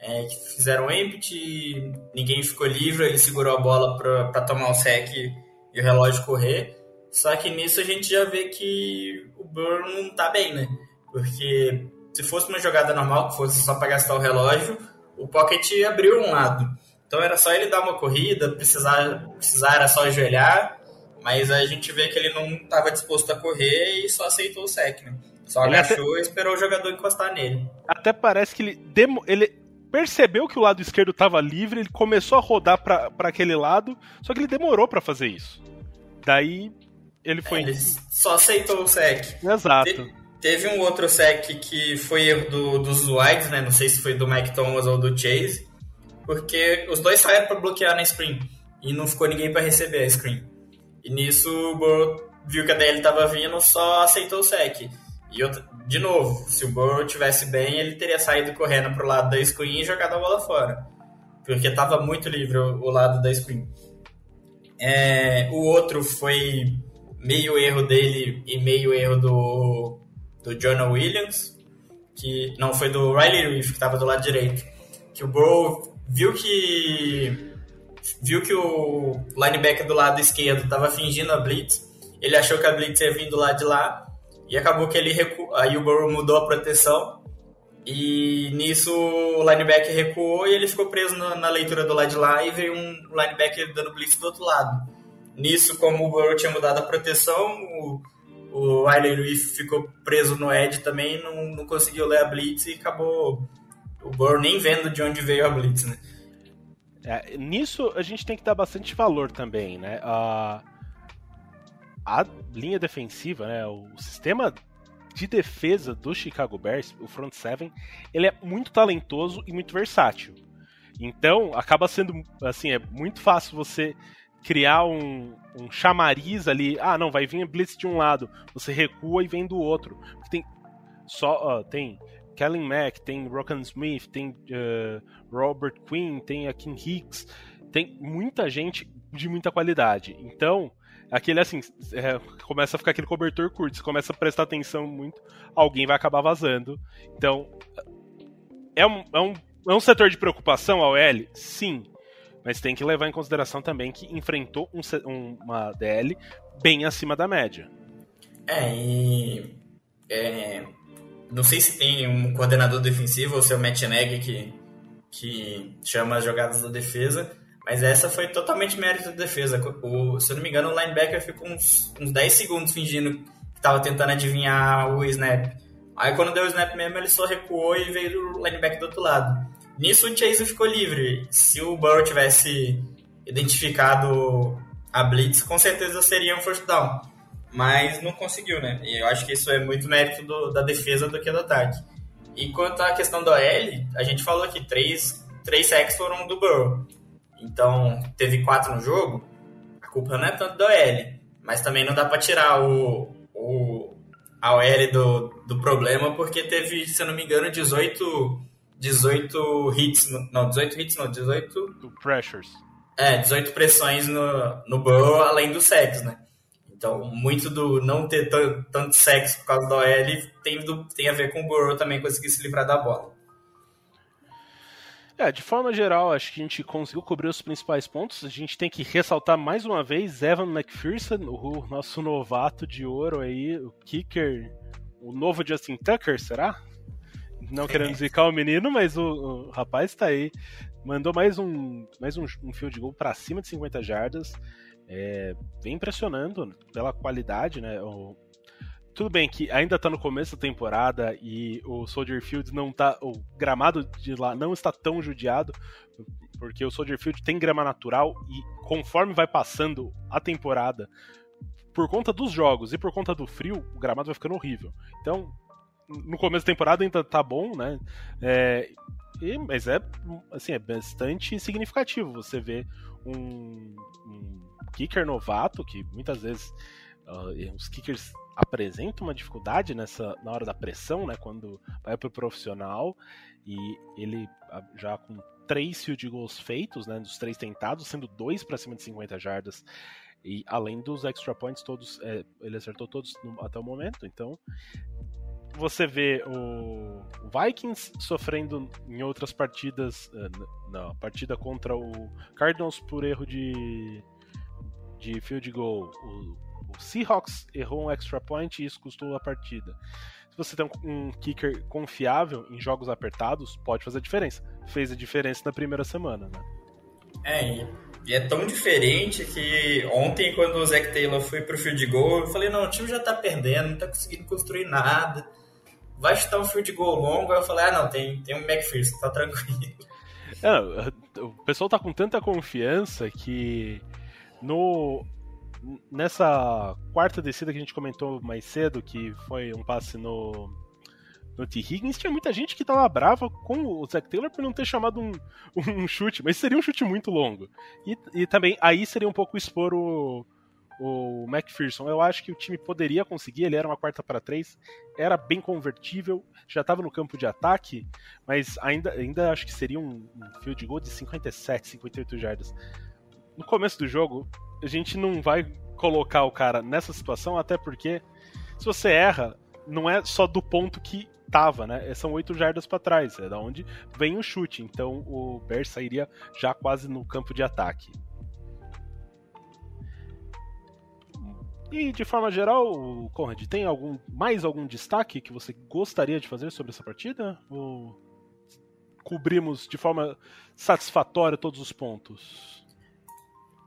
é, que fizeram empty, ninguém ficou livre, ele segurou a bola para tomar o sec e o relógio correr. Só que nisso a gente já vê que o Burrow não tá bem, né? Porque se fosse uma jogada normal, que fosse só para gastar o relógio, o Pocket abriu um lado. Então era só ele dar uma corrida, precisar, precisar era só ajoelhar mas a gente vê que ele não estava disposto a correr e só aceitou o sec, né? Só ele agachou até... e esperou o jogador encostar nele. Até parece que ele, demo... ele percebeu que o lado esquerdo estava livre, ele começou a rodar para aquele lado, só que ele demorou para fazer isso. Daí ele foi. É, ele só aceitou o sec. Exato. Teve um outro sec que foi erro do, dos wides, né? Não sei se foi do Mike Thomas ou do Chase, porque os dois saíram para bloquear na screen e não ficou ninguém para receber a screen. E nisso o Burrow viu que a DL estava vindo, só aceitou o sec. E eu, de novo, se o Burrow tivesse bem, ele teria saído correndo pro lado da screen e jogado a bola fora. Porque estava muito livre o, o, lado da screen. É, o outro foi meio erro dele e meio erro do, do Jonah Williams, que não foi do Riley Reef, que estava do lado direito. Que o Burrow viu que viu que o linebacker do lado esquerdo estava fingindo a blitz. Ele achou que a blitz ia vir do lado de lá e acabou que ele recu... aí o Burrow mudou a proteção e nisso o linebacker recuou e ele ficou preso na, na leitura do lado de lá e veio um linebacker dando blitz do outro lado. Nisso, como o Burrow tinha mudado a proteção, o, o Riley Reef ficou preso no edge também, não, não conseguiu ler a blitz e acabou o Burrow nem vendo de onde veio a blitz, né? É, nisso a gente tem que dar bastante valor também, né? A, a linha defensiva, né? O sistema de defesa do Chicago Bears, o front seven, ele é muito talentoso e muito versátil. Então, acaba sendo assim, é muito fácil você criar um, um chamariz ali. Ah, não, vai vir a blitz de um lado, você recua e vem do outro. Tem só uh, tem Kellen Mack, tem Rokan Smith, tem uh, Robert Quinn, tem a Kim Hicks, tem muita gente de muita qualidade. Então, aquele assim, é, começa a ficar aquele cobertor curto, você começa a prestar atenção muito, alguém vai acabar vazando. Então, é um, é um, é um setor de preocupação ao L? Sim. Mas tem que levar em consideração também que enfrentou um, uma DL bem acima da média. É, e. É, não sei se tem um coordenador defensivo ou se é o Matt Nagy que, que chama as jogadas da defesa, mas essa foi totalmente mérito da defesa. O, se eu não me engano, o linebacker ficou uns, uns 10 segundos fingindo que estava tentando adivinhar o snap. Aí quando deu o snap mesmo, ele só recuou e veio o linebacker do outro lado. Nisso o Chase ficou livre. Se o Burrow tivesse identificado a blitz, com certeza seria um first down. Mas não conseguiu, né? E eu acho que isso é muito mérito do, da defesa do que do ataque. E quanto à questão do OL, a gente falou que três, três sacks foram do Burrow. Então, teve quatro no jogo, a culpa não é tanto da OL, mas também não dá para tirar o, o, a OL do, do problema, porque teve, se eu não me engano, 18, 18 hits, no, não, 18 hits não, 18... Pressures. É, 18 pressões no, no Burrow, além dos sacks, né? Então, muito do não ter tanto sexo por causa da OL tem, do, tem a ver com o Burrow também conseguir se livrar da bola. É, de forma geral, acho que a gente conseguiu cobrir os principais pontos. A gente tem que ressaltar mais uma vez Evan McPherson, o nosso novato de ouro aí, o kicker, o novo Justin Tucker, será? Não querendo zicar o menino, mas o, o rapaz está aí. Mandou mais um, mais um, um field goal para cima de 50 jardas. É, vem impressionando pela qualidade, né? O, tudo bem que ainda tá no começo da temporada e o Soldier Field não tá. O gramado de lá não está tão judiado, porque o Soldier Field tem grama natural e conforme vai passando a temporada, por conta dos jogos e por conta do frio, o gramado vai ficando horrível. Então, no começo da temporada ainda tá bom, né? É, e, mas é assim, é bastante significativo você ver um, um kicker novato, que muitas vezes uh, os kickers apresenta uma dificuldade nessa na hora da pressão, né, quando vai para o profissional e ele já com três field goals feitos, né, dos três tentados, sendo dois para cima de 50 jardas. E além dos extra points todos, é, ele acertou todos no, até o momento, então você vê o, Vikings sofrendo em outras partidas, uh, na partida contra o Cardinals por erro de, de field goal, o o Seahawks errou um extra point e isso custou a partida. Se você tem um kicker confiável em jogos apertados, pode fazer diferença. Fez a diferença na primeira semana, né? É, e é tão diferente que ontem, quando o Zach Taylor foi pro field goal, eu falei, não, o time já tá perdendo, não tá conseguindo construir nada. Vai chutar um field goal longo, aí eu falei, ah não, tem, tem um McPherson, tá tranquilo. É, o pessoal tá com tanta confiança que no nessa quarta descida que a gente comentou mais cedo, que foi um passe no, no T. Higgins, tinha muita gente que tava brava com o Zach Taylor por não ter chamado um, um chute, mas seria um chute muito longo. E, e também aí seria um pouco expor o, o McPherson. Eu acho que o time poderia conseguir, ele era uma quarta para três, era bem convertível, já estava no campo de ataque, mas ainda, ainda acho que seria um, um field goal de 57, 58 jardas. No começo do jogo, a gente não vai colocar o cara nessa situação, até porque se você erra, não é só do ponto que tava, né? São oito jardas para trás, é da onde vem o chute. Então o Bears sairia já quase no campo de ataque. E de forma geral, Conrad, tem algum mais algum destaque que você gostaria de fazer sobre essa partida? Ou cobrimos de forma satisfatória todos os pontos?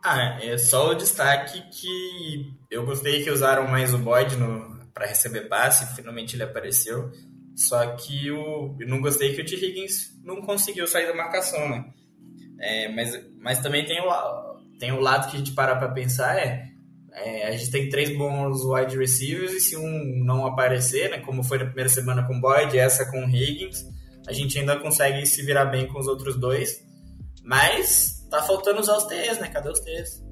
Ah, é só o destaque que eu gostei que usaram mais o Boyd para receber passe, finalmente ele apareceu. Só que o, eu não gostei que o T. Higgins não conseguiu sair da marcação, né? É, mas, mas também tem o, tem o lado que a gente para para pensar é, é, a gente tem três bons wide receivers e se um não aparecer, né, como foi na primeira semana com Boyd, essa com Higgins, a gente ainda consegue se virar bem com os outros dois. Mas Tá faltando usar os TEs, né? Cadê os TEs?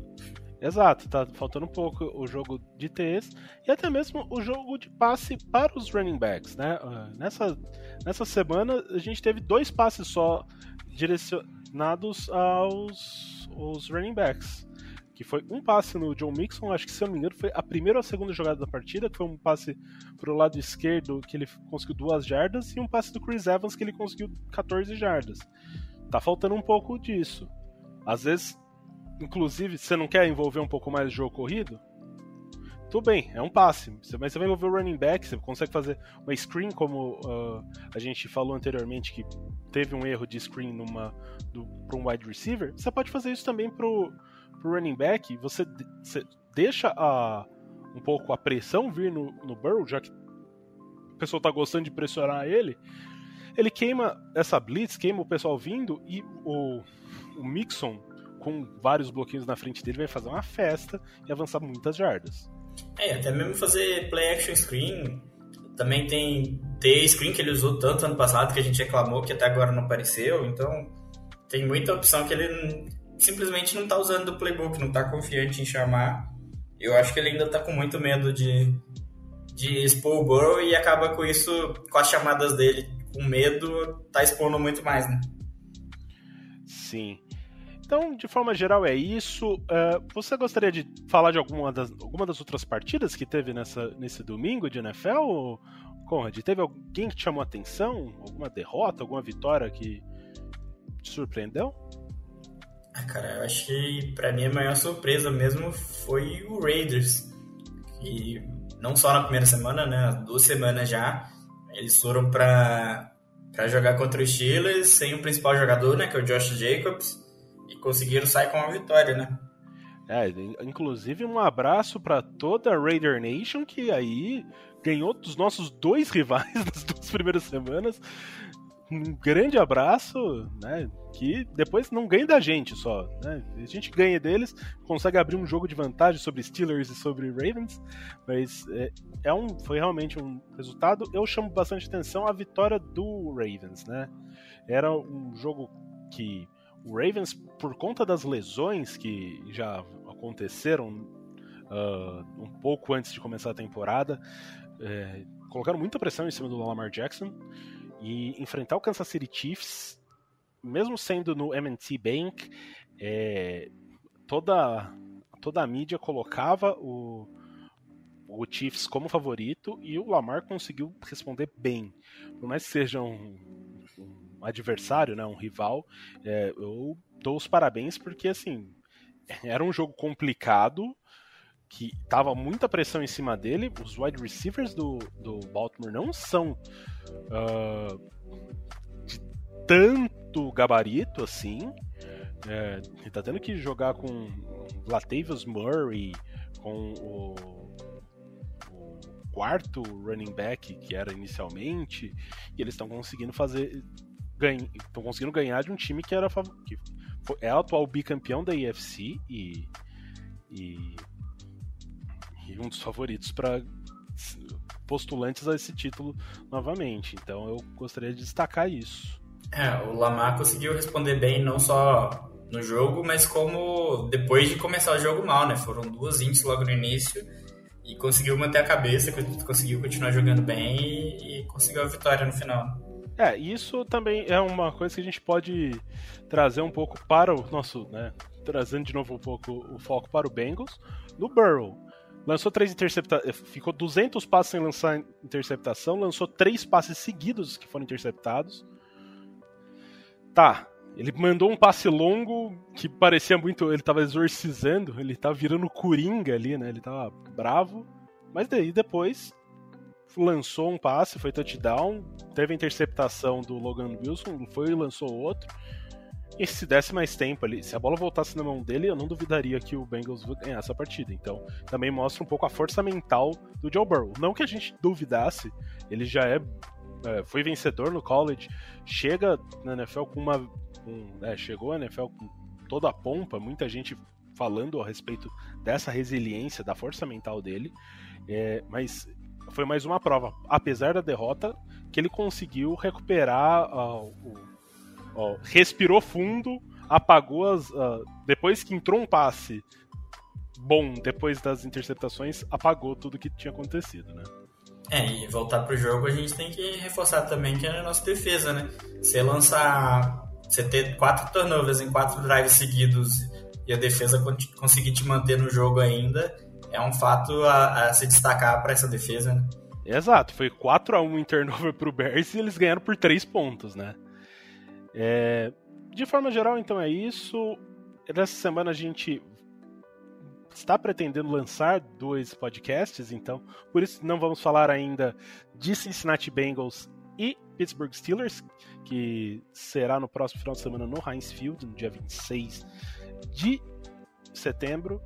Exato, tá faltando um pouco o jogo de TEs e até mesmo o jogo de passe para os running backs, né? Uh, nessa, nessa semana a gente teve dois passes só direcionados aos, aos running backs. Que foi um passe no John Mixon, acho que se eu não me engano foi a primeira ou a segunda jogada da partida, que foi um passe pro lado esquerdo que ele conseguiu duas jardas, e um passe do Chris Evans que ele conseguiu 14 jardas. Tá faltando um pouco disso. Às vezes, inclusive, você não quer envolver um pouco mais o jogo corrido? Tudo bem, é um passe, mas você vai envolver o running back, você consegue fazer uma screen, como uh, a gente falou anteriormente, que teve um erro de screen numa para um wide receiver. Você pode fazer isso também pro, pro running back. Você, você deixa a, um pouco a pressão vir no, no Burrow, já que o pessoal está gostando de pressionar ele. Ele queima essa blitz, queima o pessoal vindo e o o Mixon, com vários bloqueios na frente dele, vai fazer uma festa e avançar muitas jardas. É, até mesmo fazer play action screen. Também tem T-screen que ele usou tanto ano passado que a gente reclamou que até agora não apareceu. Então, tem muita opção que ele simplesmente não está usando do playbook, não está confiante em chamar. Eu acho que ele ainda está com muito medo de, de expor o Burrow e acaba com isso, com as chamadas dele, com medo, tá expondo muito mais, né? Sim. Então, de forma geral, é isso. Uh, você gostaria de falar de alguma das, alguma das outras partidas que teve nessa, nesse domingo de NFL, Conrad? Teve alguém que te chamou atenção? Alguma derrota, alguma vitória que te surpreendeu? Ah, cara, eu acho que pra mim a maior surpresa mesmo foi o Raiders. E não só na primeira semana, né? Duas semanas já. Eles foram pra jogar contra os Steelers sem o principal jogador, né? Que é o Josh Jacobs e conseguiram sair com uma vitória, né? É, inclusive um abraço para toda a Raider Nation que aí ganhou dos nossos dois rivais nas duas primeiras semanas. Um grande abraço, né? Que depois não ganha da gente só, né? A gente ganha deles, consegue abrir um jogo de vantagem sobre Steelers e sobre Ravens, mas é, é um, foi realmente um resultado. Eu chamo bastante atenção a vitória do Ravens, né? Era um jogo que o Ravens, por conta das lesões que já aconteceram uh, um pouco antes de começar a temporada, é, colocaram muita pressão em cima do Lamar Jackson e enfrentar o Kansas City Chiefs, mesmo sendo no M&T Bank, é, toda toda a mídia colocava o, o Chiefs como favorito e o Lamar conseguiu responder bem. Por mais que seja um, adversário, né, um rival, é, eu dou os parabéns porque assim era um jogo complicado que tava muita pressão em cima dele. Os wide receivers do, do Baltimore não são uh, de tanto gabarito assim. É, ele tá tendo que jogar com Latavius Murray, com o, o quarto running back que era inicialmente, e eles estão conseguindo fazer estão conseguindo ganhar de um time que era que é o atual bicampeão da IFC e, e e um dos favoritos para postulantes a esse título novamente. Então eu gostaria de destacar isso. É, o Lamar conseguiu responder bem não só no jogo, mas como depois de começar o jogo mal, né? Foram duas ints logo no início e conseguiu manter a cabeça, conseguiu continuar jogando bem e, e conseguiu a vitória no final. É, isso também é uma coisa que a gente pode trazer um pouco para o nosso, né? Trazendo de novo um pouco o foco para o Bengals. No Burrow, lançou três interceptações, ficou 200 passes sem lançar interceptação, lançou três passes seguidos que foram interceptados. Tá, ele mandou um passe longo que parecia muito. Ele tava exorcizando, ele tava virando coringa ali, né? Ele tava bravo. Mas daí depois lançou um passe, foi touchdown, teve a interceptação do Logan Wilson, foi e lançou outro. E se desse mais tempo ali, se a bola voltasse na mão dele, eu não duvidaria que o Bengals ganhasse a partida. Então, também mostra um pouco a força mental do Joe Burrow. Não que a gente duvidasse, ele já é, é foi vencedor no college, chega na NFL com uma com, é, chegou a NFL com toda a pompa, muita gente falando a respeito dessa resiliência, da força mental dele, é, mas foi mais uma prova, apesar da derrota, que ele conseguiu recuperar, uh, o, uh, respirou fundo, apagou as. Uh, depois que entrou um passe bom, depois das interceptações, apagou tudo que tinha acontecido, né? É, e voltar pro jogo a gente tem que reforçar também que é a nossa defesa, né? Você lançar você ter quatro turnovers em quatro drives seguidos e a defesa conseguir te manter no jogo ainda é um fato a, a se destacar para essa defesa, né? Exato, foi 4 a 1 em turnover pro Bears e eles ganharam por 3 pontos, né? É, de forma geral, então é isso. Nessa semana a gente está pretendendo lançar dois podcasts, então por isso não vamos falar ainda de Cincinnati Bengals e Pittsburgh Steelers, que será no próximo final de semana no Heinz Field, no dia 26 de setembro.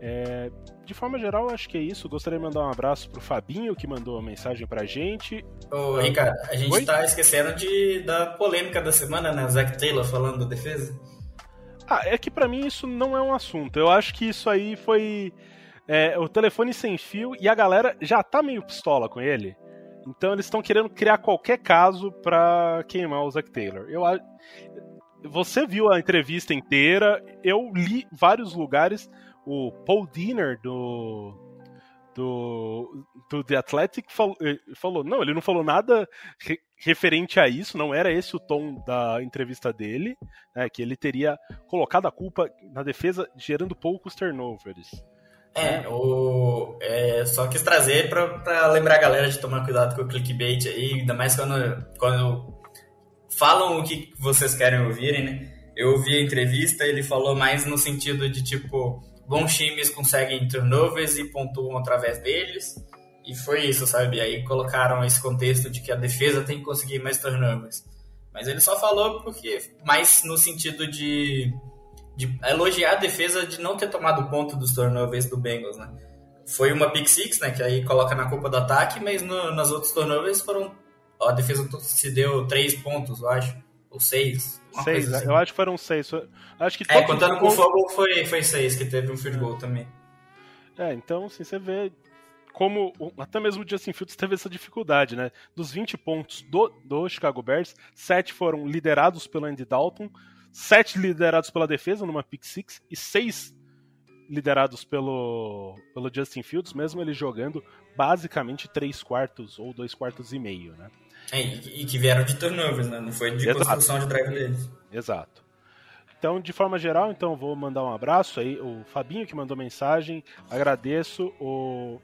É, de forma geral, acho que é isso. Gostaria de mandar um abraço pro Fabinho, que mandou uma mensagem pra gente. Ô, Ricardo, a gente Oi? tá esquecendo de, da polêmica da semana, né? O Zac Taylor falando da defesa. Ah, é que para mim isso não é um assunto. Eu acho que isso aí foi é, o telefone sem fio e a galera já tá meio pistola com ele. Então eles estão querendo criar qualquer caso para queimar o Zack Taylor. Eu você viu a entrevista inteira, eu li vários lugares. O Paul Diner do do, do The Athletic falou, eh, falou, não, ele não falou nada re, referente a isso, não era esse o tom da entrevista dele, né, que ele teria colocado a culpa na defesa gerando poucos turnovers. É, o, é, só quis trazer para lembrar a galera de tomar cuidado com o clickbait aí, ainda mais quando, quando falam o que vocês querem ouvirem, né? Eu ouvi a entrevista, ele falou mais no sentido de tipo, bons times conseguem turnovers e pontuam através deles, e foi isso, sabe? Aí colocaram esse contexto de que a defesa tem que conseguir mais turnovers. Mas ele só falou porque mais no sentido de de elogiar a defesa de não ter tomado ponto dos turnovers do Bengals, né? Foi uma pick six, né? Que aí coloca na culpa do ataque, mas no, nas outras turnovers foram. A defesa se deu três pontos, eu acho. Ou seis. Seis, assim. eu acho que foram seis. Acho que é, contando com o fogo foi, foi seis, que teve um field goal também. É, então, assim, você vê como até mesmo o Justin Fields teve essa dificuldade, né? Dos 20 pontos do, do Chicago Bears, sete foram liderados pelo Andy Dalton, sete liderados pela defesa numa pick six e seis liderados pelo, pelo Justin Fields, mesmo ele jogando basicamente três quartos ou dois quartos e meio, né? É, e que vieram de turnovers, né? Não foi de Exato. construção de drive deles. Exato. Então, de forma geral, então vou mandar um abraço aí, o Fabinho que mandou mensagem, agradeço o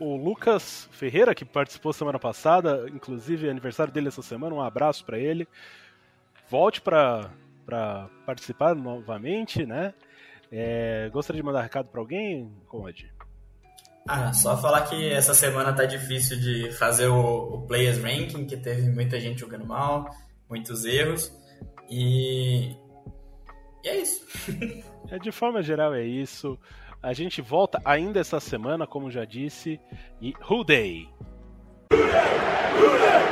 o Lucas Ferreira que participou semana passada, inclusive aniversário dele essa semana, um abraço para ele volte para participar novamente, né? É, gostaria de mandar recado para alguém, Conde? Ah, só falar que essa semana tá difícil de fazer o, o Players Ranking, que teve muita gente jogando mal, muitos erros. E, e é isso. é, de forma geral, é isso. A gente volta ainda essa semana, como já disse. E Who Day? Who Day? Who Day?